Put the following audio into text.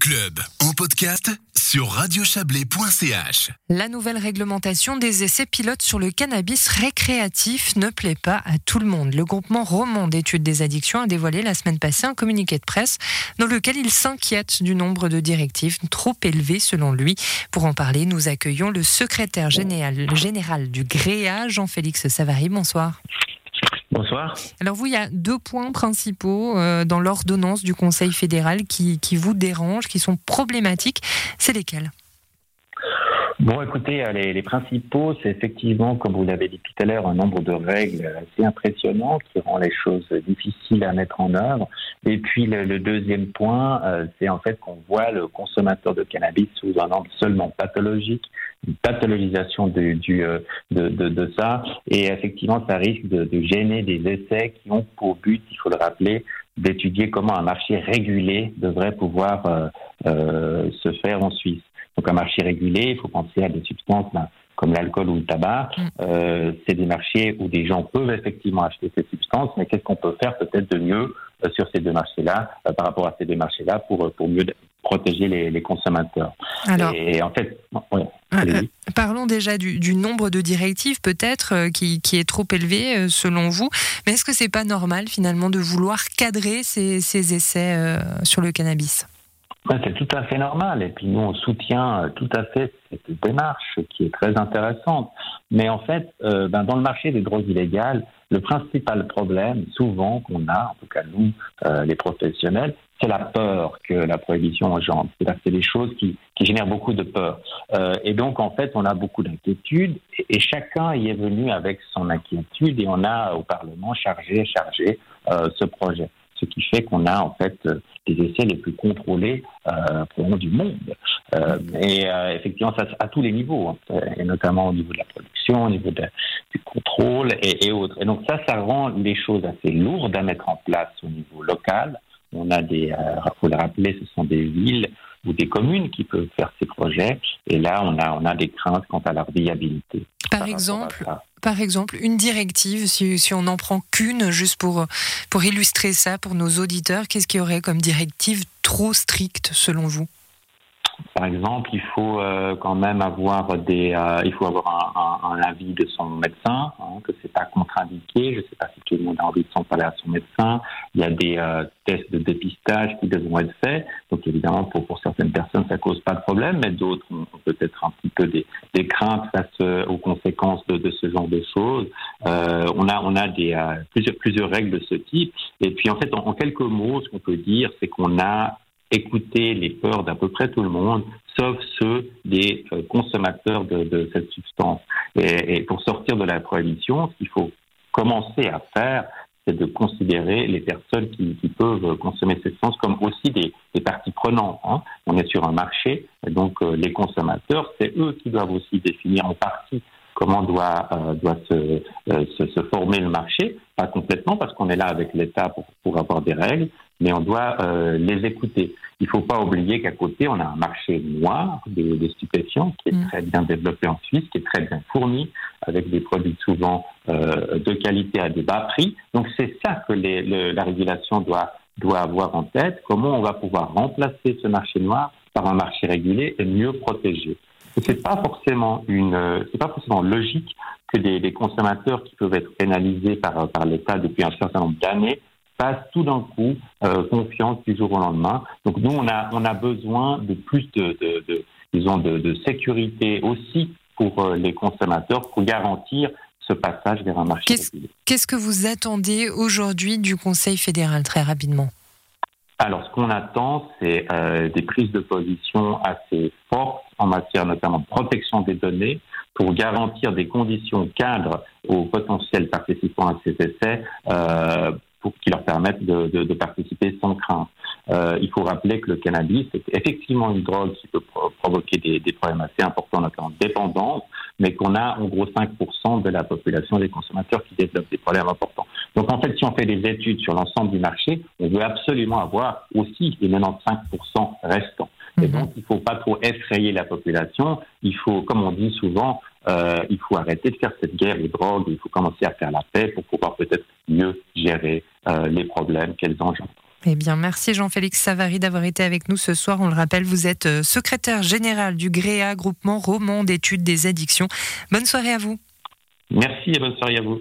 Club en podcast sur radiochablais.ch. La nouvelle réglementation des essais pilotes sur le cannabis récréatif ne plaît pas à tout le monde. Le groupement roman d'études des addictions a dévoilé la semaine passée un communiqué de presse dans lequel il s'inquiète du nombre de directives trop élevées selon lui. Pour en parler, nous accueillons le secrétaire général, général du GREA, Jean-Félix Savary. Bonsoir. Bonsoir. Alors vous, il y a deux points principaux euh, dans l'ordonnance du Conseil fédéral qui, qui vous dérangent, qui sont problématiques. C'est lesquels? Bon, écoutez, euh, les, les principaux, c'est effectivement, comme vous l'avez dit tout à l'heure, un nombre de règles assez impressionnant qui rend les choses difficiles à mettre en œuvre. Et puis le, le deuxième point, euh, c'est en fait qu'on voit le consommateur de cannabis sous un angle seulement pathologique, pathologisation de, du, euh, de, de, de, ça. Et effectivement, ça risque de, de gêner des essais qui ont pour but, il faut le rappeler, d'étudier comment un marché régulé devrait pouvoir euh, euh, se faire en Suisse. Donc un marché régulé, il faut penser à des substances là, comme l'alcool ou le tabac. Mm. Euh, c'est des marchés où des gens peuvent effectivement acheter ces substances, mais qu'est-ce qu'on peut faire peut-être de mieux euh, sur ces deux marchés-là, euh, par rapport à ces deux marchés-là, pour, pour mieux protéger les, les consommateurs. Alors, Et en fait, ouais, euh, allez-y. parlons déjà du, du nombre de directives peut-être euh, qui, qui est trop élevé euh, selon vous. Mais est-ce que c'est pas normal finalement de vouloir cadrer ces, ces essais euh, sur le cannabis? Ouais, c'est tout à fait normal. Et puis nous, on soutient euh, tout à fait cette démarche qui est très intéressante. Mais en fait, euh, ben, dans le marché des drogues illégales, le principal problème, souvent, qu'on a, en tout cas nous, euh, les professionnels, c'est la peur que la prohibition engendre. C'est-à-dire c'est des choses qui, qui génèrent beaucoup de peur. Euh, et donc, en fait, on a beaucoup d'inquiétudes et, et chacun y est venu avec son inquiétude et on a au Parlement chargé, chargé euh, ce projet. Ce qui fait qu'on a en fait euh, les essais les plus contrôlés euh, du monde. Euh, et euh, effectivement, ça à tous les niveaux, hein, et notamment au niveau de la production, au niveau du contrôle et, autres. Et donc ça, ça rend les choses assez lourdes à mettre en place au niveau local. On a des, faut le rappeler, ce sont des villes ou des communes qui peuvent faire ces projets. Et là, on a, on a des craintes quant à leur viabilité. Par exemple, par exemple, une directive, si, si on n'en prend qu'une, juste pour, pour illustrer ça pour nos auditeurs, qu'est-ce qu'il y aurait comme directive trop stricte selon vous? Par exemple, il faut euh, quand même avoir des, euh, il faut avoir un, avis de son médecin, hein, que c'est pas contre-indiqué. Je sais pas si tout le monde a envie de s'en parler à son médecin. Il y a des euh, tests de dépistage qui devront être faits. Donc évidemment, pour, certaines personnes, ça cause pas de problème, mais d'autres ont peut-être un petit peu des, craintes face aux conséquences de, ce genre de choses. On a, on a des, plusieurs, plusieurs règles de ce type. Et puis en fait, en quelques mots, ce qu'on peut dire, c'est qu'on a écouté les peurs d'à peu près tout le monde, sauf ceux des euh, consommateurs de, cette substance. Et, pour sortir de la prohibition, ce qu'il faut commencer à faire, c'est de considérer les personnes qui, peuvent consommer cette substance comme aussi des, parties prenantes. hein. On est sur un marché, donc euh, les consommateurs, c'est eux qui doivent aussi définir en partie comment doit, euh, doit se, former le marché, pas complètement parce qu'on est là avec l'État pour, avoir des règles, mais on doit les écouter. Il ne faut pas oublier qu'à côté, on a un marché noir des, des stupéfiants qui est Mm. très bien développé en Suisse, qui est très bien fourni, avec des produits souvent euh, de qualité à des bas prix. Donc c'est ça que les, le, la régulation doit, doit avoir en tête, comment on va pouvoir remplacer ce marché noir par un marché régulé et mieux protégé? C'est pas forcément une, c'est pas forcément logique que des, des consommateurs qui peuvent être pénalisés par, par l'État depuis un certain nombre d'années fassent tout d'un coup euh, confiance du jour au lendemain. Donc nous, on a, on a besoin de plus de, de, de disons, de, de sécurité aussi pour euh, les consommateurs pour garantir ce passage vers un marché Qu'est-ce- que vous attendez aujourd'hui du Conseil fédéral, très rapidement? Alors, ce qu'on attend, c'est euh, des prises de position assez fortes en matière notamment de protection des données pour garantir des conditions cadres aux potentiels participants à ces essais euh, pour qui leur permettent de, de, de participer sans crainte. Euh, il faut rappeler que le cannabis est effectivement une drogue qui peut pro- provoquer des, des problèmes assez importants, notamment dépendance, mais qu'on a en gros 5% de la population des consommateurs qui développent des problèmes importants. Donc en fait, si on fait des études sur l'ensemble du marché, on veut absolument avoir aussi les 95% restants. Et Mhm. donc, il ne faut pas trop effrayer la population. Il faut, comme on dit souvent, euh, il faut arrêter de faire cette guerre aux drogues. Il faut commencer à faire la paix pour pouvoir peut-être mieux gérer euh, les problèmes qu'elles engendrent. Eh bien, merci Jean-Félix Savary d'avoir été avec nous ce soir. On le rappelle, vous êtes euh, secrétaire général du GREA, groupement roman d'études des addictions. Bonne soirée à vous. Merci et bonne soirée à vous.